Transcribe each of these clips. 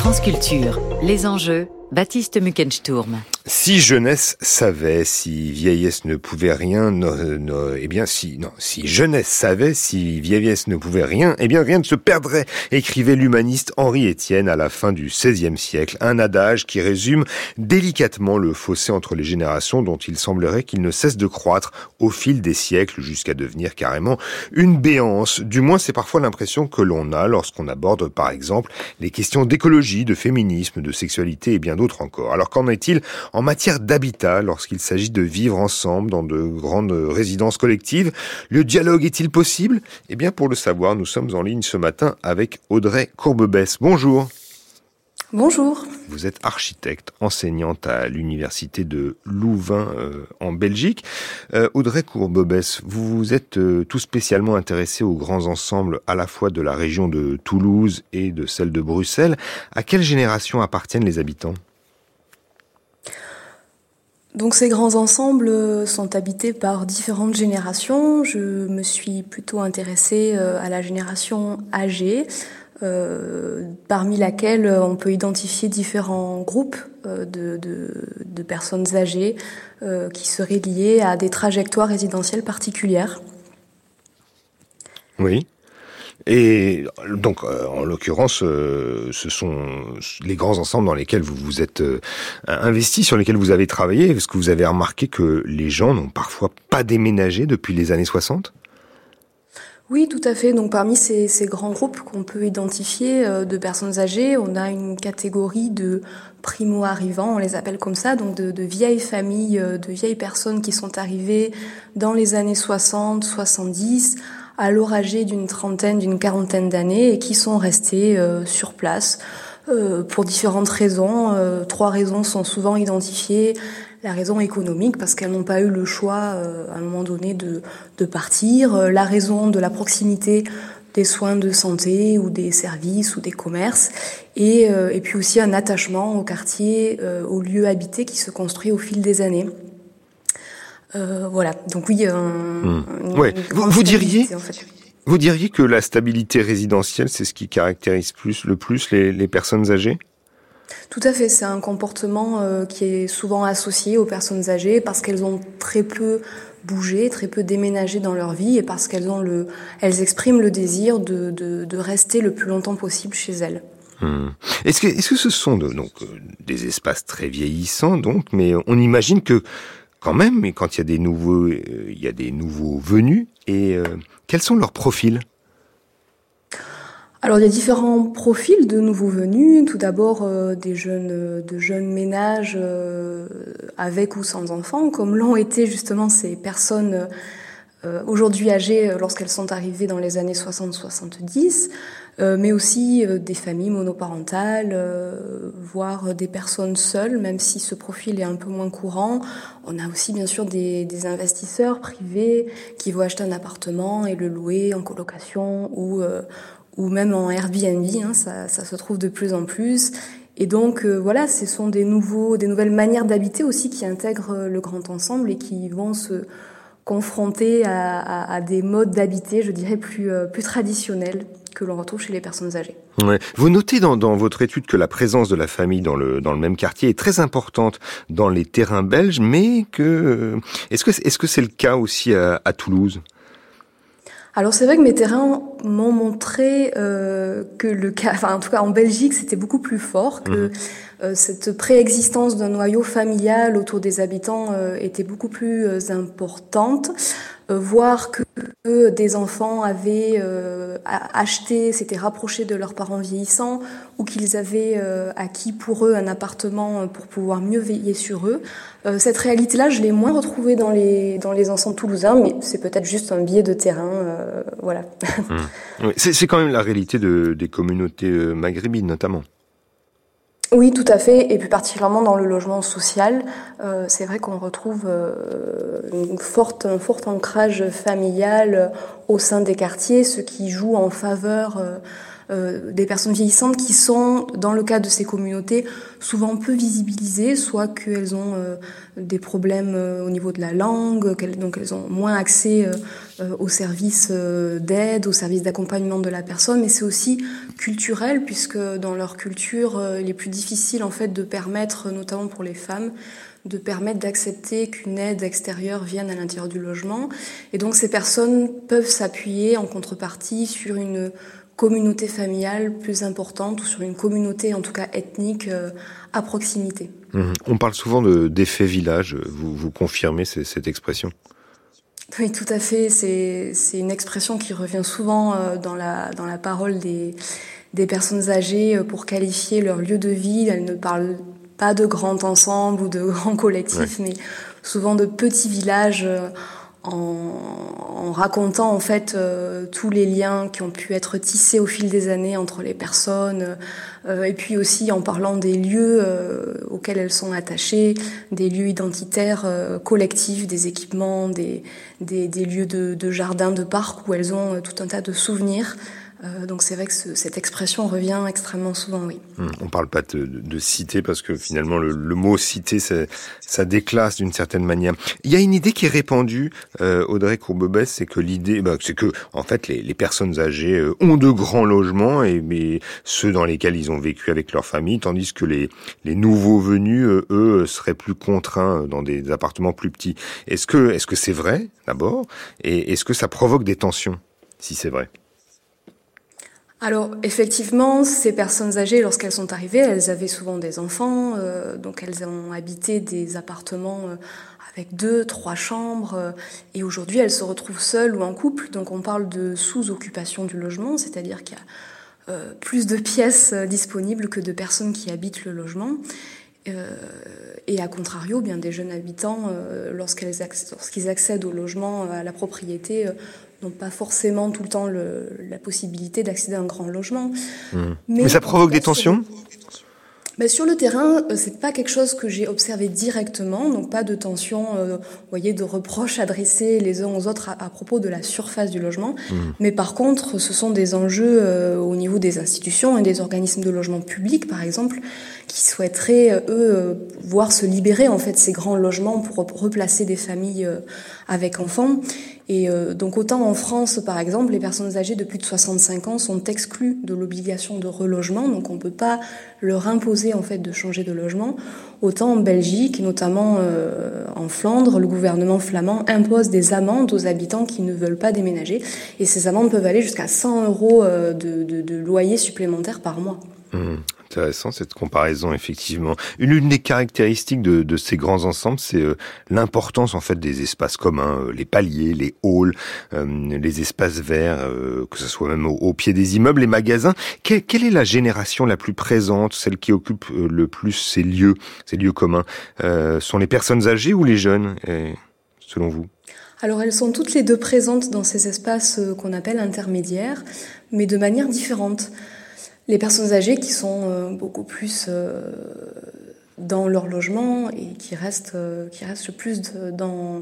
France les enjeux, Baptiste Muckensturm. Si jeunesse savait, si vieillesse ne pouvait rien, eh bien si non, si jeunesse savait, si vieillesse ne pouvait rien, eh bien rien ne se perdrait, écrivait l'humaniste Henri Étienne à la fin du XVIe siècle, un adage qui résume délicatement le fossé entre les générations dont il semblerait qu'il ne cesse de croître au fil des siècles jusqu'à devenir carrément une béance. Du moins, c'est parfois l'impression que l'on a lorsqu'on aborde par exemple les questions d'écologie, de féminisme, de sexualité et bien d'autres encore. Alors qu'en est-il en matière d'habitat lorsqu'il s'agit de vivre ensemble dans de grandes résidences collectives? Le dialogue est-il possible? Eh bien, pour le savoir, nous sommes en ligne ce matin avec Audrey Courbebesse. Bonjour. Bonjour. Vous êtes architecte, enseignante à l'université de Louvain euh, en Belgique. Euh, Audrey Courbebesse, vous vous êtes euh, tout spécialement intéressé aux grands ensembles à la fois de la région de Toulouse et de celle de Bruxelles. À quelle génération appartiennent les habitants? Donc ces grands ensembles euh, sont habités par différentes générations. Je me suis plutôt intéressée euh, à la génération âgée, euh, parmi laquelle on peut identifier différents groupes de, de, personnes âgées qui seraient liées à des trajectoires résidentielles particulières. Oui. Et donc, euh, en l'occurrence, euh, ce sont les grands ensembles dans lesquels vous vous êtes euh, investi, sur lesquels vous avez travaillé. Est-ce que vous avez remarqué que les gens n'ont parfois pas déménagé depuis les années 60 oui, tout à fait. Donc parmi ces, grands groupes qu'on peut identifier de personnes âgées, on a une catégorie de primo-arrivants, on les appelle comme ça, donc de, vieilles familles, de vieilles personnes qui sont arrivées dans les années 60, 70, à l'oragé d'une trentaine, d'une quarantaine d'années et qui sont restés euh, sur place euh, pour différentes raisons. Euh, trois raisons sont souvent identifiées. La raison économique, parce qu'elles n'ont pas eu le choix à un moment donné de, de partir. La raison de la proximité des soins de santé ou des services ou des commerces. Et, et puis aussi un attachement au quartier, au lieu habité qui se construit au fil des années. Euh, voilà. Donc oui. Hmm. Vous, diriez. Vous diriez que la stabilité résidentielle, c'est ce qui caractérise plus le plus les, personnes âgées? Tout à fait, c'est un comportement euh, qui est souvent associé aux personnes âgées parce qu'elles ont très peu bougé, très peu déménagé dans leur vie et parce qu'elles ont le, elles expriment le désir de, de, rester le plus longtemps possible chez elles. Hmm. Est-ce que, est-ce que ce sont donc des espaces très vieillissants donc, mais on imagine que quand même, mais quand il y a des nouveaux, euh, il y a des nouveaux venus, et euh, quels sont leurs profils? Alors il y a différents profils de nouveaux venus. Tout d'abord euh, des jeunes, de jeunes ménages avec ou sans enfants, comme l'ont été justement ces personnes aujourd'hui âgées lorsqu'elles sont arrivées dans les années 60-70. Euh, mais aussi euh, des familles monoparentales, euh, voire des personnes seules, même si ce profil est un peu moins courant. On a aussi bien sûr des, des investisseurs privés qui vont acheter un appartement et le louer en colocation ou, ou même en Airbnb, hein, ça, ça, se trouve de plus en plus. Et donc voilà, ce sont des nouveaux, des nouvelles manières d'habiter aussi qui intègrent le grand ensemble et qui vont se confronter à, à, à des modes d'habiter, je dirais plus, plus traditionnels que l'on retrouve chez les personnes âgées. Ouais. Vous notez dans, dans, votre étude que la présence de la famille dans le, dans le même quartier est très importante dans les terrains belges, mais que euh, est-ce que est-ce que c'est le cas aussi à, à Toulouse? Alors c'est vrai que mes terrains m'ont montré euh, que le cas, enfin en tout cas en Belgique, c'était beaucoup plus fort, que mmh. Euh, cette préexistence d'un noyau familial autour des habitants euh, était beaucoup plus euh, importante. Voir que, des enfants avaient acheté, s'étaient rapprochés de leurs parents vieillissants, ou qu'ils avaient acquis pour eux un appartement pour pouvoir mieux veiller sur eux. cette réalité-là, je l'ai moins retrouvée dans les, dans les ensembles toulousains, mais c'est peut-être juste un biais de terrain. voilà. Mmh. C'est quand même la réalité de, des communautés maghrébines, notamment. Oui, tout à fait, et plus particulièrement dans le logement social, euh, c'est vrai qu'on retrouve euh, une forte, un fort ancrage familial au sein des quartiers, ce qui joue en faveur euh, des personnes vieillissantes qui sont, dans le cadre de ces communautés, souvent peu visibilisées, soit qu'elles ont euh, des problèmes euh, au niveau de la langue, donc elles ont moins accès aux services d'aide, aux services d'accompagnement de la personne, mais c'est aussi culturel puisque dans leur culture, il est plus difficile en fait de permettre, notamment pour les femmes, de permettre d'accepter qu'une aide extérieure vienne à l'intérieur du logement. Et donc ces personnes peuvent s'appuyer en contrepartie sur une communauté familiale plus importante ou sur une communauté en tout cas ethnique euh, à proximité. Mmh. On parle souvent d'effet village, vous, vous confirmez cette expression? Oui, tout à fait. C'est une expression qui revient souvent euh, dans la, dans la parole des, des personnes âgées euh, pour qualifier leur lieu de vie. Elles ne parlent pas de grands ensembles ou de grands collectifs, mais souvent de petits villages euh, en, racontant en fait euh, tous les liens qui ont pu être tissés au fil des années entre les personnes, euh, et puis aussi en parlant des lieux auxquels elles sont attachées, des lieux identitaires collectifs, des équipements, des, des, des lieux de, de jardins, de parcs où elles ont tout un tas de souvenirs. Euh, donc c'est vrai que cette expression revient extrêmement souvent, oui. Hum, on parle pas de, de, cité parce que finalement le, mot cité, ça, ça déclasse d'une certaine manière. Il y a une idée qui est répandue, euh, Audrey Courbebès, c'est que l'idée, bah, c'est que en fait les, les personnes âgées euh, ont de grands logements et mais ceux dans lesquels ils ont vécu avec leur famille, tandis que les, les nouveaux venus, euh, eux, seraient plus contraints dans des appartements plus petits. Est-ce que est-ce que c'est vrai d'abord? Et est-ce que ça provoque des tensions si c'est vrai? Alors effectivement, ces personnes âgées, lorsqu'elles sont arrivées, elles avaient souvent des enfants, euh, donc elles ont habité des appartements euh, avec deux, trois chambres, euh, et aujourd'hui elles se retrouvent seules ou en couple, donc on parle de sous-occupation du logement, c'est-à-dire qu'il y a plus de pièces disponibles que de personnes qui habitent le logement. et à contrario, bien des jeunes habitants, lorsqu'ils accèdent au logement, à la propriété, n'ont pas forcément tout le temps le, la possibilité d'accéder à un grand logement. Mmh. Mais, ça provoque des tensions mais sur le terrain, euh, c'est pas quelque chose que j'ai observé directement, donc pas de tension, euh, voyez, de reproches adressés les uns aux autres à, propos de la surface du logement. Mmh. Mais par contre, ce sont des enjeux euh, au niveau des institutions et des organismes de logement public, par exemple, qui souhaiteraient eux voir se libérer en fait ces grands logements pour replacer des familles avec enfants. Et euh, donc autant en France, par exemple, les personnes âgées de plus de 65 ans sont exclues de l'obligation de relogement, donc on ne peut pas leur imposer en fait de changer de logement. Autant en Belgique, notamment euh, en Flandre, le gouvernement flamand impose des amendes aux habitants qui ne veulent pas déménager, et ces amendes peuvent aller jusqu'à 100 euros euh, de, loyer supplémentaire par mois. Mmh intéressant cette comparaison effectivement. Une, des caractéristiques de, ces grands ensembles, c'est euh, l'importance en fait des espaces communs, euh, les paliers, les halls, euh, les espaces verts, que ce soit même au, pied des immeubles, les magasins. quelle est la génération la plus présente, celle qui occupe le plus ces lieux, ces lieux communs? Sont les personnes âgées ou les jeunes, selon vous? Alors elles sont toutes les deux présentes dans ces espaces qu'on appelle intermédiaires, mais de manière différente les personnes âgées qui sont euh, beaucoup plus euh, dans leur logement et qui restent euh, qui restent plus dans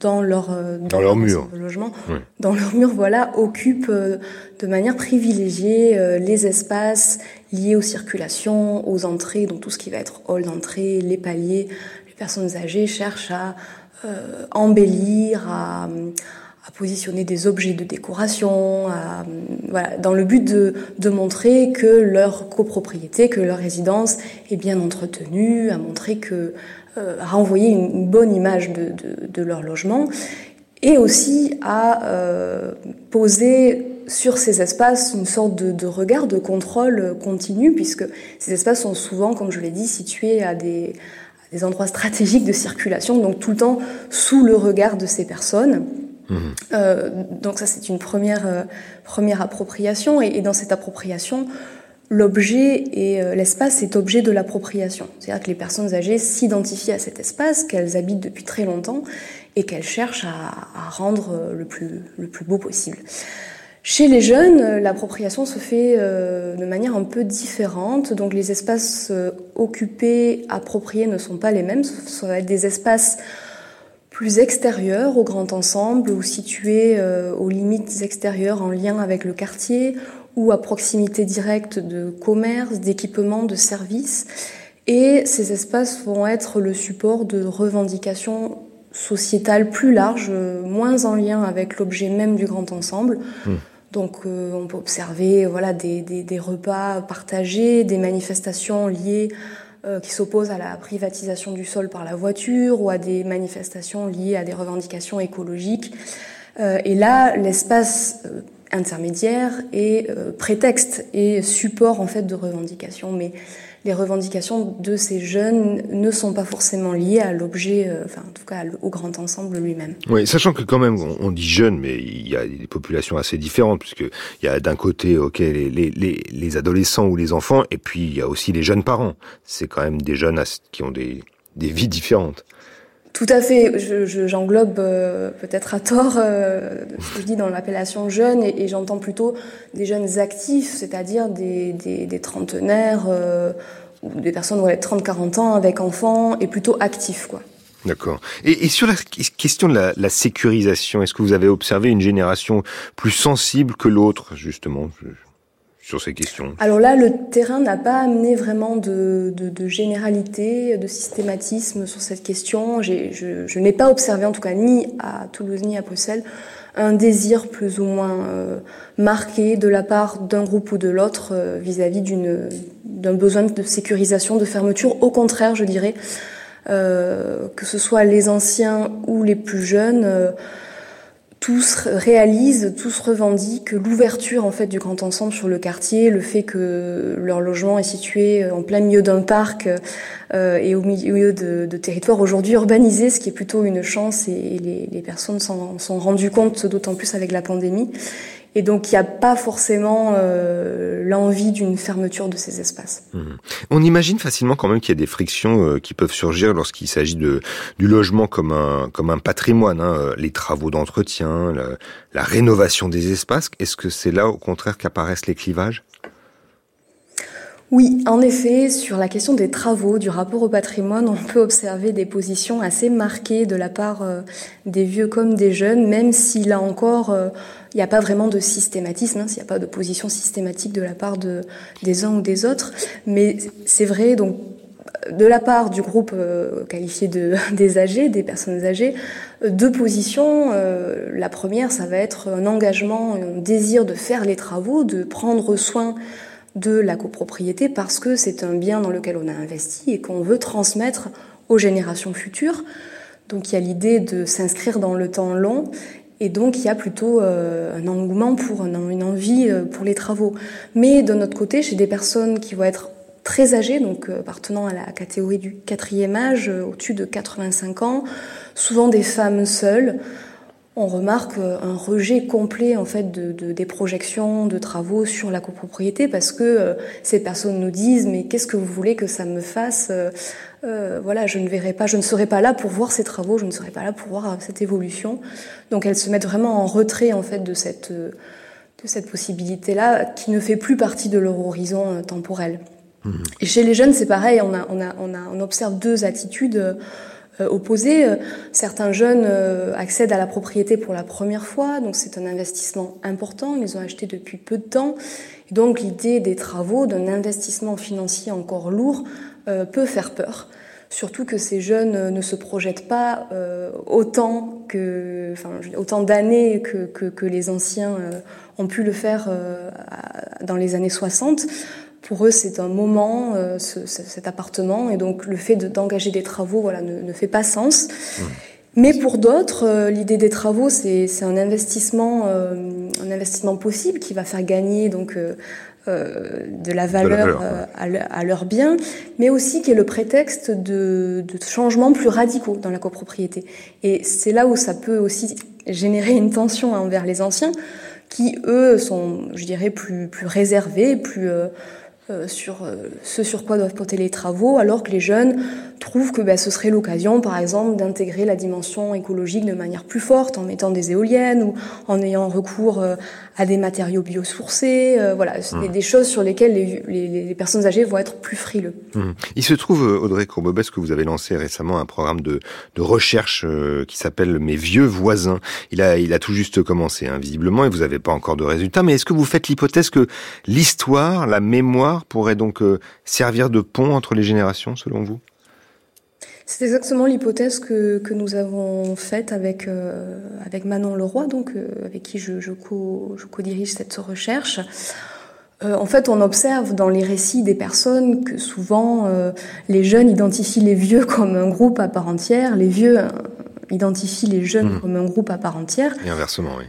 dans leur dans, leur mur. logement. Dans leur mur voilà occupent de manière privilégiée les espaces liés aux circulations aux entrées donc tout ce qui va être hall d'entrée les paliers. Les personnes âgées cherchent à embellir à à positionner des objets de décoration, à, voilà, dans le but de, de, montrer que leur copropriété, que leur résidence est bien entretenue, à montrer que, euh, à renvoyer une, bonne image de, de, de, leur logement, et aussi à euh, poser sur ces espaces une sorte de, de, regard de contrôle continu, puisque ces espaces sont souvent, comme je l'ai dit, situés à des, à des endroits stratégiques de circulation, donc tout le temps sous le regard de ces personnes. Euh, donc ça, c'est une première, euh, première appropriation. Et, dans cette appropriation, l'objet et euh, l'espace est objet de l'appropriation. C'est-à-dire que les personnes âgées s'identifient à cet espace qu'elles habitent depuis très longtemps et qu'elles cherchent à, à, rendre le plus, le plus beau possible. Chez les jeunes, l'appropriation se fait de manière un peu différente. Donc les espaces occupés, appropriés ne sont pas les mêmes. Ce va être des espaces plus extérieur au grand ensemble ou situé euh, aux limites extérieures en lien avec le quartier ou à proximité directe de commerce, d'équipements, de services. Et ces espaces vont être le support de revendications sociétales plus larges, moins en lien avec l'objet même du grand ensemble. Mmh. Donc euh, on peut observer voilà, des, des, des, repas partagés, des manifestations liées qui s'opposent à la privatisation du sol par la voiture ou à des manifestations liées à des revendications écologiques. Euh, et là, l'espace intermédiaire est prétexte et support en fait de revendications. Mais les revendications de ces jeunes ne sont pas forcément liées à l'objet, euh, enfin en tout cas au grand ensemble lui-même. Oui, sachant que quand même on, dit jeunes, mais il y a des populations assez différentes, puisque il y a d'un côté ok les, les, les, adolescents ou les enfants, et puis il y a aussi les jeunes parents. C'est quand même des jeunes qui ont des vies différentes. Tout à fait. J'englobe je, euh, peut-être à tort euh, ce que je dis dans l'appellation jeune et, et j'entends plutôt des jeunes actifs, c'est-à-dire des, des, des, trentenaires euh, ou des personnes de 30-40 ans avec enfants et plutôt actifs, quoi. D'accord. Et, et, sur la question de la, la sécurisation, est-ce que vous avez observé une génération plus sensible que l'autre, justement? Alors là, le terrain n'a pas amené vraiment de, de, généralité, de systématisme sur cette question. Je, n'ai pas observé, en tout cas, ni à Toulouse ni à Bruxelles, un désir plus ou moins euh, marqué de la part d'un groupe ou de l'autre euh, vis-à-vis d'une d'un besoin de sécurisation, de fermeture. Au contraire, je dirais, euh, que ce soit les anciens ou les plus jeunes tous réalisent, tous revendiquent l'ouverture en fait du grand ensemble sur le quartier, le fait que leur logement est situé en plein milieu d'un parc euh, et au milieu de, de territoires aujourd'hui urbanisés, ce qui est plutôt une chance et, les, les, personnes s'en sont rendues compte, d'autant plus avec la pandémie. Et donc, il n'y a pas forcément euh, l'envie d'une fermeture de ces espaces. Mmh. On imagine facilement quand même qu'il y a des frictions euh, qui peuvent surgir lorsqu'il s'agit de du logement comme un comme un patrimoine, hein, euh, les travaux d'entretien, la, la rénovation des espaces. Est-ce que c'est là, au contraire, qu'apparaissent les clivages? Oui, en effet, sur la question des travaux, du rapport au patrimoine, on peut observer des positions assez marquées de la part des vieux comme des jeunes, même si là encore, il n'y a pas vraiment de systématisme, hein, s'il n'y a pas de position systématique de la part de, des uns ou des autres. Mais c'est vrai, donc, de la part du groupe euh, qualifié de, des âgés, des personnes âgées, deux positions. la première, ça va être un engagement, un désir de faire les travaux, de prendre soin de la copropriété parce que c'est un bien dans lequel on a investi et qu'on veut transmettre aux générations futures. Donc il y a l'idée de s'inscrire dans le temps long et donc il y a plutôt euh, un engouement pour une envie euh, pour les travaux. Mais de notre côté, chez des personnes qui vont être très âgées, donc euh, appartenant à la catégorie du quatrième âge, au-dessus de 85 ans, souvent des femmes seules, on remarque un rejet complet en fait de, des projections de travaux sur la copropriété parce que ces personnes nous disent mais qu'est-ce que vous voulez que ça me fasse euh, voilà je ne verrai pas je ne serai pas là pour voir ces travaux je ne serai pas là pour voir cette évolution donc elles se mettent vraiment en retrait en fait de cette de cette possibilité là qui ne fait plus partie de leur horizon temporel mmh. et chez les jeunes c'est pareil on a on a on a on observe deux attitudes euh, opposés. Euh, certains jeunes euh, accèdent à la propriété pour la première fois, donc c'est un investissement important. Ils ont acheté depuis peu de temps. Et donc l'idée des travaux, d'un investissement financier encore lourd, peut faire peur. Surtout que ces jeunes ne se projettent pas autant que, enfin, autant d'années que, que, que, les anciens ont pu le faire dans les années 60 pour eux, c'est un moment, euh, ce, cet appartement, et donc le fait d'engager des travaux, voilà, ne, ne, fait pas sens. Mmh. Mais pour d'autres, euh, l'idée des travaux, c'est un investissement, euh, un investissement possible qui va faire gagner donc euh, euh de la valeur, de la valeur à, leurs biens, mais aussi qui est le prétexte de, de changements plus radicaux dans la copropriété. Et c'est là où ça peut aussi générer une tension envers les anciens, qui eux sont, je dirais, plus plus réservés, plus euh, sur euh, ce sur quoi doivent porter les travaux, alors que les jeunes trouvent que ben, ce serait l'occasion, par exemple, d'intégrer la dimension écologique de manière plus forte en mettant des éoliennes ou en ayant recours euh, à des matériaux biosourcés. voilà, c'est mmh. des choses sur lesquelles les, les, les, personnes âgées vont être plus frileux. Mmh. Il se trouve, Audrey Courbebès, que vous avez lancé récemment un programme de, de recherche qui s'appelle Mes vieux voisins. Il a, il a tout juste commencé, hein, visiblement, et vous n'avez pas encore de résultats. Mais est-ce que vous faites l'hypothèse que l'histoire, la mémoire, pourrait donc euh, servir de pont entre les générations, selon vous? C'est exactement l'hypothèse que, que, nous avons faite avec, euh, avec Manon Leroy, donc, euh, avec qui je, je, co, je co-dirige cette recherche. en fait, on observe dans les récits des personnes que souvent les jeunes identifient les vieux comme un groupe à part entière, les vieux identifient les jeunes mmh. comme un groupe à part entière. Et inversement, oui.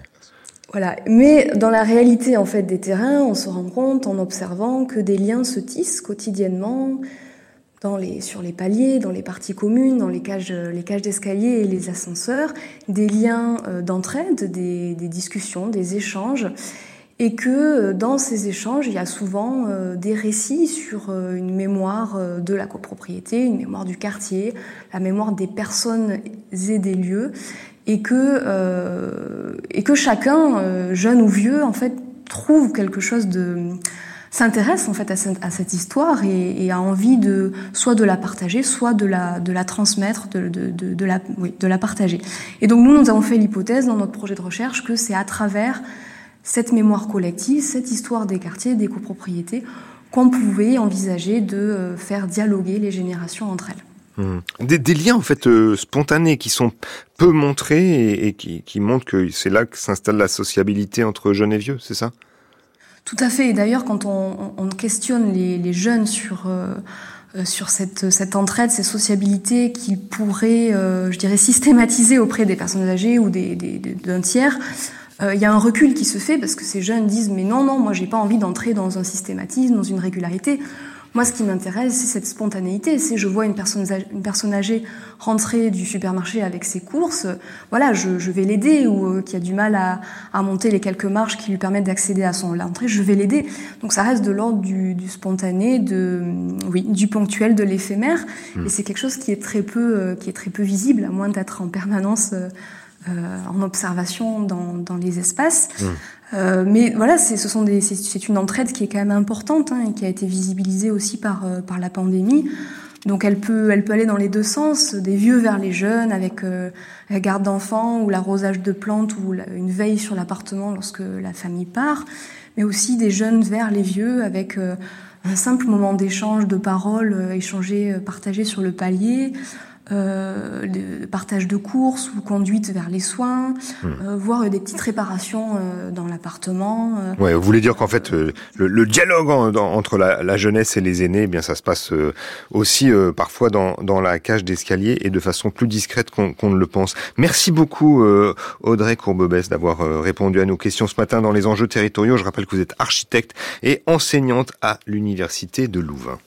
Voilà. Mais dans la réalité en fait des terrains, on se rend compte en observant que des liens se tissent quotidiennement sur les paliers, dans les parties communes, dans les cages, d'escalier et les ascenseurs, des liens euh, d'entraide, des, des, discussions, des échanges, et que euh, dans ces échanges, il y a souvent euh, des récits sur une mémoire de la copropriété, une mémoire du quartier, la mémoire des personnes et des lieux, et que euh, et que chacun, euh, jeune ou vieux, en fait, trouve quelque chose de s'intéresse en fait à cette, histoire et, et, a envie de soit de la partager, soit de la de la transmettre, de, de, de, de la oui, de la partager. Et donc nous, nous avons fait l'hypothèse dans notre projet de recherche que c'est à travers cette mémoire collective, cette histoire des quartiers, des copropriétés, qu'on pouvait envisager de euh, faire dialoguer les générations entre elles. Des, liens en fait euh, spontanés qui sont peu montrés et, qui, montrent que c'est là que s'installe la sociabilité entre jeunes et vieux, c'est ça? Tout à fait. Et d'ailleurs, quand on, on, questionne les, jeunes sur euh, euh, sur cette, cette entraide, ces sociabilités qu'ils pourraient, je dirais, systématiser auprès des personnes âgées ou d'un tiers, il y a un recul qui se fait parce que ces jeunes disent mais non non moi j'ai pas envie d'entrer dans un systématisme dans une régularité moi, ce qui m'intéresse, c'est cette spontanéité. Si je vois une personne, une personne âgée rentrer du supermarché avec ses courses, voilà, je, je vais l'aider ou euh, qui a du mal à, à, monter les quelques marches qui lui permettent d'accéder à son l'entrée, je vais l'aider. Donc ça reste de l'ordre du, du, spontané, de oui, du ponctuel, de l'éphémère. Mmh. Et c'est quelque chose qui est très peu, euh, qui est très peu visible, à moins d'être en permanence. Euh, euh, en observation dans, dans les espaces. Mmh. Euh, mais voilà, ce sont des, c'est une entraide qui est quand même importante hein, et qui a été visibilisée aussi par, euh, par la pandémie. Donc elle peut, elle peut aller dans les deux sens, des vieux vers les jeunes, avec euh, la garde d'enfants ou l'arrosage de plantes ou la, une veille sur l'appartement lorsque la famille part, mais aussi des jeunes vers les vieux, avec euh, un simple moment d'échange de paroles, euh, échangé, partagé sur le palier, euh, partage de courses ou conduite vers les soins, hmm. euh, voire des petites réparations euh, dans l'appartement. Euh. Ouais, vous voulez dire qu'en fait le, le, dialogue en, dans, entre la, la, jeunesse et les aînés, eh bien ça se passe aussi parfois dans, dans la cage d'escalier et de façon plus discrète qu'on qu ne le pense. Merci beaucoup Audrey Courbebès d'avoir répondu à nos questions ce matin dans les enjeux territoriaux. Je rappelle que vous êtes architecte et enseignante à l'université de Louvain.